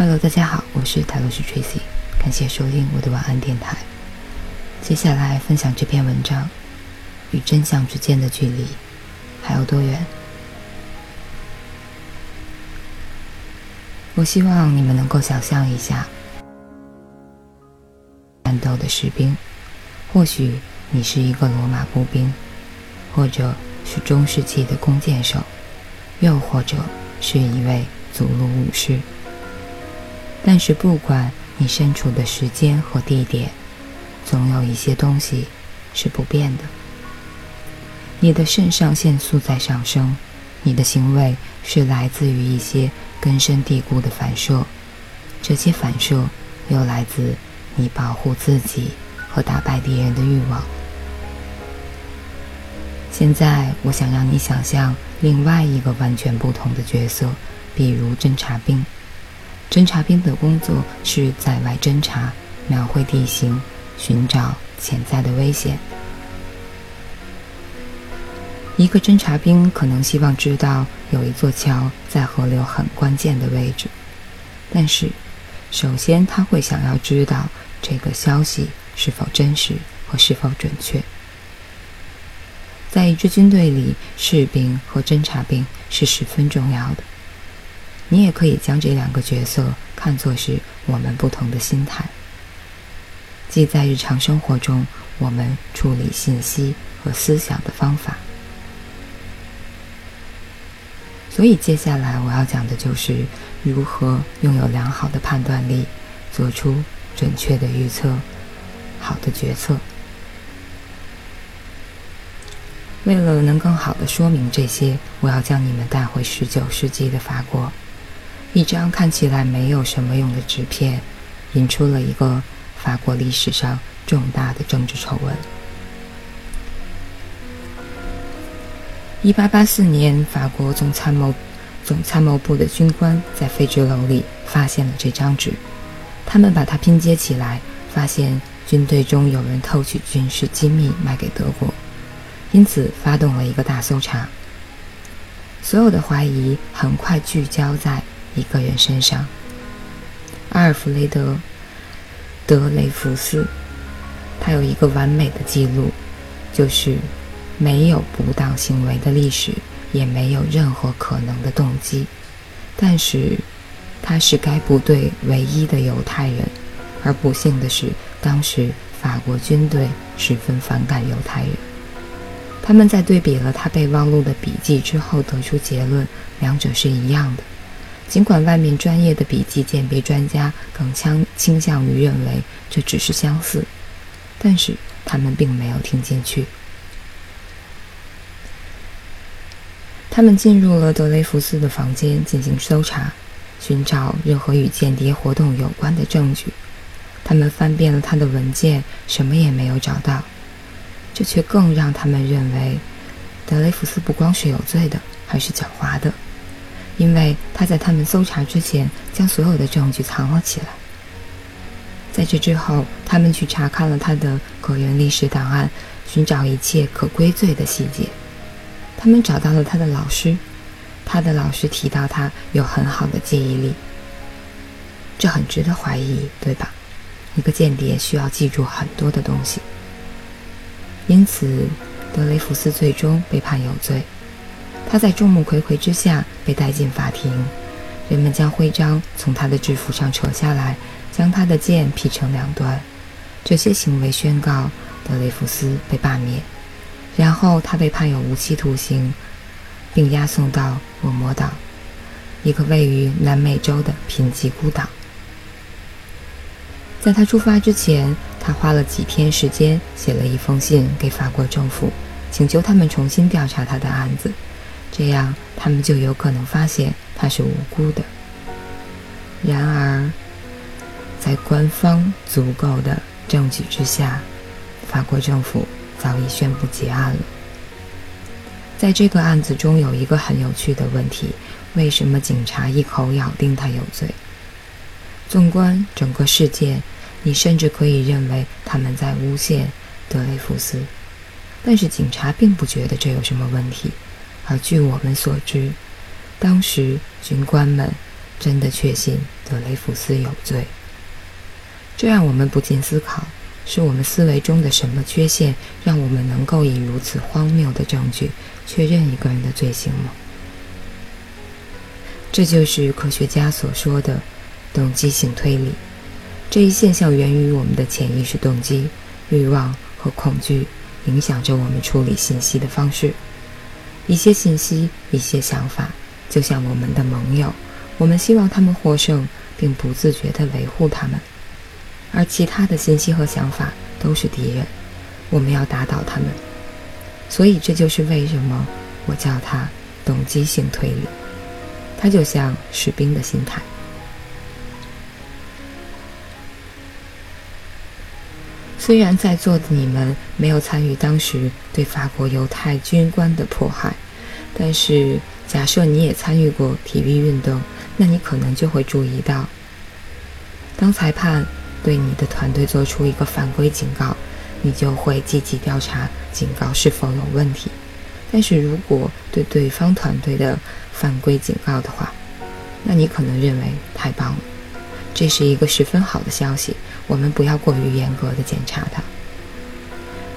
Hello，大家好，我是泰罗斯 Tracy，感谢收听我的晚安电台。接下来分享这篇文章：与真相之间的距离还有多远？我希望你们能够想象一下，战斗的士兵，或许你是一个罗马步兵，或者是中世纪的弓箭手，又或者是一位祖鲁武士。但是，不管你身处的时间和地点，总有一些东西是不变的。你的肾上腺素在上升，你的行为是来自于一些根深蒂固的反射，这些反射又来自你保护自己和打败敌人的欲望。现在，我想让你想象另外一个完全不同的角色，比如侦察兵。侦察兵的工作是在外侦察、描绘地形、寻找潜在的危险。一个侦察兵可能希望知道有一座桥在河流很关键的位置，但是，首先他会想要知道这个消息是否真实和是否准确。在一支军队里，士兵和侦察兵是十分重要的。你也可以将这两个角色看作是我们不同的心态，即在日常生活中我们处理信息和思想的方法。所以接下来我要讲的就是如何拥有良好的判断力，做出准确的预测，好的决策。为了能更好的说明这些，我要将你们带回十九世纪的法国。一张看起来没有什么用的纸片，引出了一个法国历史上重大的政治丑闻。一八八四年，法国总参谋总参谋部的军官在废纸篓里发现了这张纸，他们把它拼接起来，发现军队中有人偷取军事机密卖给德国，因此发动了一个大搜查。所有的怀疑很快聚焦在。一个人身上，阿尔弗雷德·德雷福斯，他有一个完美的记录，就是没有不当行为的历史，也没有任何可能的动机。但是，他是该部队唯一的犹太人，而不幸的是，当时法国军队十分反感犹太人。他们在对比了他备忘录的笔记之后，得出结论，两者是一样的。尽管外面专业的笔迹鉴别专家更倾倾向于认为这只是相似，但是他们并没有听进去。他们进入了德雷福斯的房间进行搜查，寻找任何与间谍活动有关的证据。他们翻遍了他的文件，什么也没有找到。这却更让他们认为，德雷福斯不光是有罪的，还是狡猾的。因为他在他们搜查之前将所有的证据藏了起来。在这之后，他们去查看了他的个人历史档案，寻找一切可归罪的细节。他们找到了他的老师，他的老师提到他有很好的记忆力。这很值得怀疑，对吧？一个间谍需要记住很多的东西。因此，德雷福斯最终被判有罪。他在众目睽睽之下被带进法庭，人们将徽章从他的制服上扯下来，将他的剑劈成两段。这些行为宣告德雷福斯被罢免，然后他被判有无期徒刑，并押送到恶魔岛，一个位于南美洲的贫瘠孤岛。在他出发之前，他花了几天时间写了一封信给法国政府，请求他们重新调查他的案子。这样，他们就有可能发现他是无辜的。然而，在官方足够的证据之下，法国政府早已宣布结案了。在这个案子中，有一个很有趣的问题：为什么警察一口咬定他有罪？纵观整个事件，你甚至可以认为他们在诬陷德雷福斯，但是警察并不觉得这有什么问题。而据我们所知，当时军官们真的确信德雷福斯有罪。这让我们不禁思考：是我们思维中的什么缺陷，让我们能够以如此荒谬的证据确认一个人的罪行吗？这就是科学家所说的动机性推理。这一现象源于我们的潜意识动机、欲望和恐惧，影响着我们处理信息的方式。一些信息，一些想法，就像我们的盟友，我们希望他们获胜，并不自觉地维护他们；而其他的信息和想法都是敌人，我们要打倒他们。所以，这就是为什么我叫它动机性推理。它就像士兵的心态。虽然在座的你们没有参与当时对法国犹太军官的迫害，但是假设你也参与过体育运动，那你可能就会注意到，当裁判对你的团队做出一个犯规警告，你就会积极调查警告是否有问题。但是如果对对方团队的犯规警告的话，那你可能认为太棒了，这是一个十分好的消息。我们不要过于严格的检查它。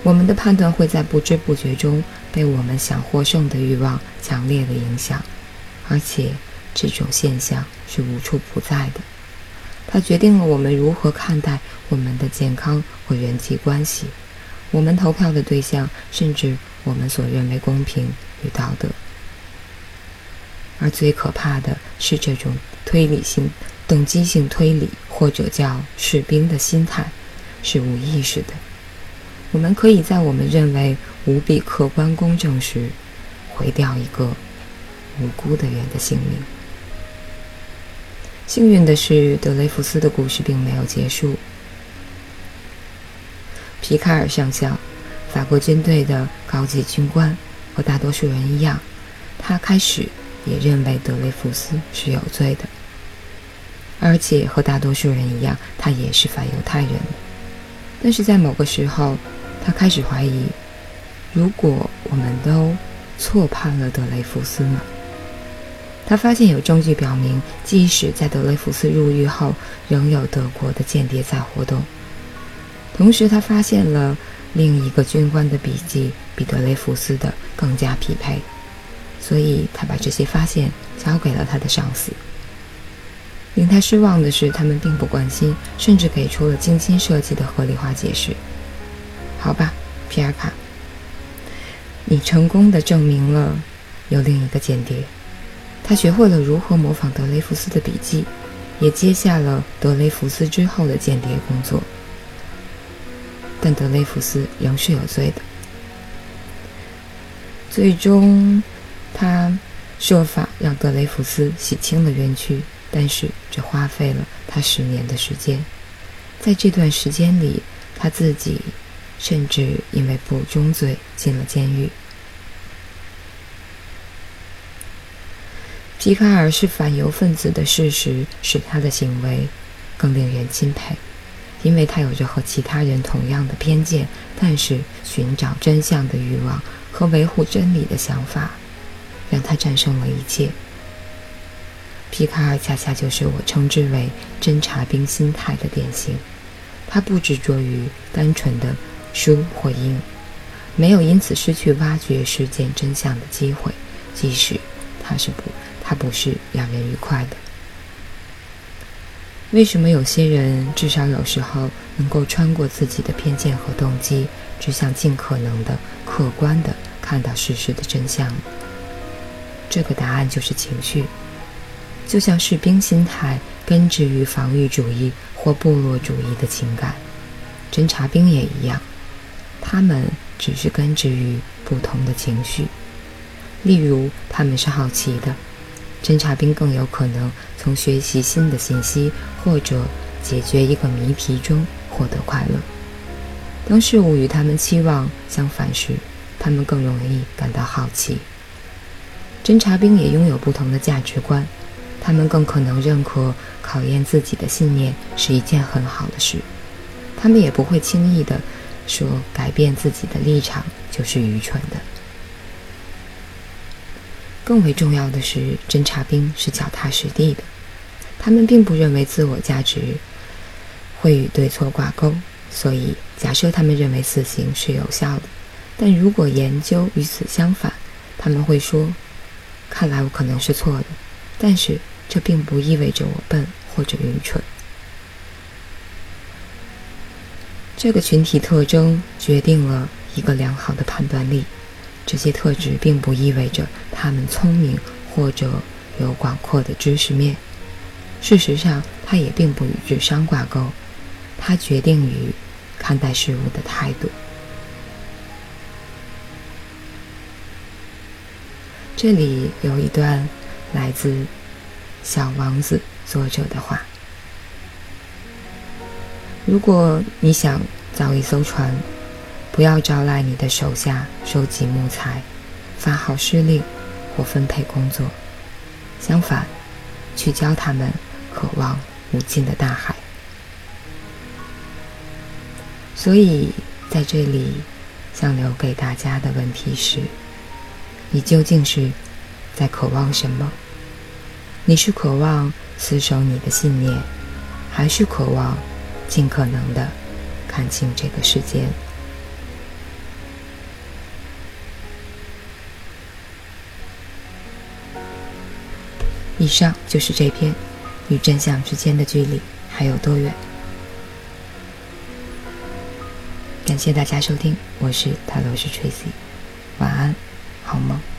我们的判断会在不知不觉中被我们想获胜的欲望强烈的影响，而且这种现象是无处不在的。它决定了我们如何看待我们的健康和人际关系，我们投票的对象，甚至我们所认为公平与道德。而最可怕的是这种推理性。动机性推理，或者叫士兵的心态，是无意识的。我们可以在我们认为无比客观公正时，毁掉一个无辜的人的性命。幸运的是，德雷福斯的故事并没有结束。皮卡尔上校，法国军队的高级军官，和大多数人一样，他开始也认为德雷福斯是有罪的。而且和大多数人一样，他也是反犹太人。但是在某个时候，他开始怀疑：如果我们都错判了德雷福斯呢？他发现有证据表明，即使在德雷福斯入狱后，仍有德国的间谍在活动。同时，他发现了另一个军官的笔记比德雷福斯的更加匹配，所以他把这些发现交给了他的上司。令他失望的是，他们并不关心，甚至给出了精心设计的合理化解释。好吧，皮尔卡，你成功的证明了有另一个间谍。他学会了如何模仿德雷福斯的笔记，也接下了德雷福斯之后的间谍工作。但德雷福斯仍是有罪的。最终，他设法让德雷福斯洗清了冤屈。但是这花费了他十年的时间，在这段时间里，他自己甚至因为不忠罪进了监狱。皮卡尔是反犹分子的事实使他的行为更令人钦佩，因为他有着和其他人同样的偏见，但是寻找真相的欲望和维护真理的想法，让他战胜了一切。皮卡尔恰恰就是我称之为侦察兵心态的典型。他不执着于单纯的输或赢，没有因此失去挖掘事件真相的机会，即使他是不，他不是让人愉快的。为什么有些人至少有时候能够穿过自己的偏见和动机，只想尽可能的客观的看到事实的真相？这个答案就是情绪。就像士兵心态根植于防御主义或部落主义的情感，侦察兵也一样，他们只是根植于不同的情绪。例如，他们是好奇的，侦察兵更有可能从学习新的信息或者解决一个谜题中获得快乐。当事物与他们期望相反时，他们更容易感到好奇。侦察兵也拥有不同的价值观。他们更可能认可考验自己的信念是一件很好的事，他们也不会轻易的说改变自己的立场就是愚蠢的。更为重要的是，侦察兵是脚踏实地的，他们并不认为自我价值会与对错挂钩，所以假设他们认为死刑是有效的。但如果研究与此相反，他们会说：“看来我可能是错的，但是这并不意味着我笨或者愚蠢。”这个群体特征决定了一个良好的判断力。这些特质并不意味着他们聪明或者有广阔的知识面。事实上，它也并不与智商挂钩。它决定于看待事物的态度。这里有一段来自《小王子》作者的话：“如果你想造一艘船，不要招来你的手下收集木材、发号施令或分配工作，相反，去教他们渴望无尽的大海。”所以，在这里，想留给大家的问题是。你究竟是在渴望什么？你是渴望死守你的信念，还是渴望尽可能的看清这个世界？以上就是这篇与真相之间的距离还有多远？感谢大家收听，我是塔罗斯 Tracy，晚安。好吗？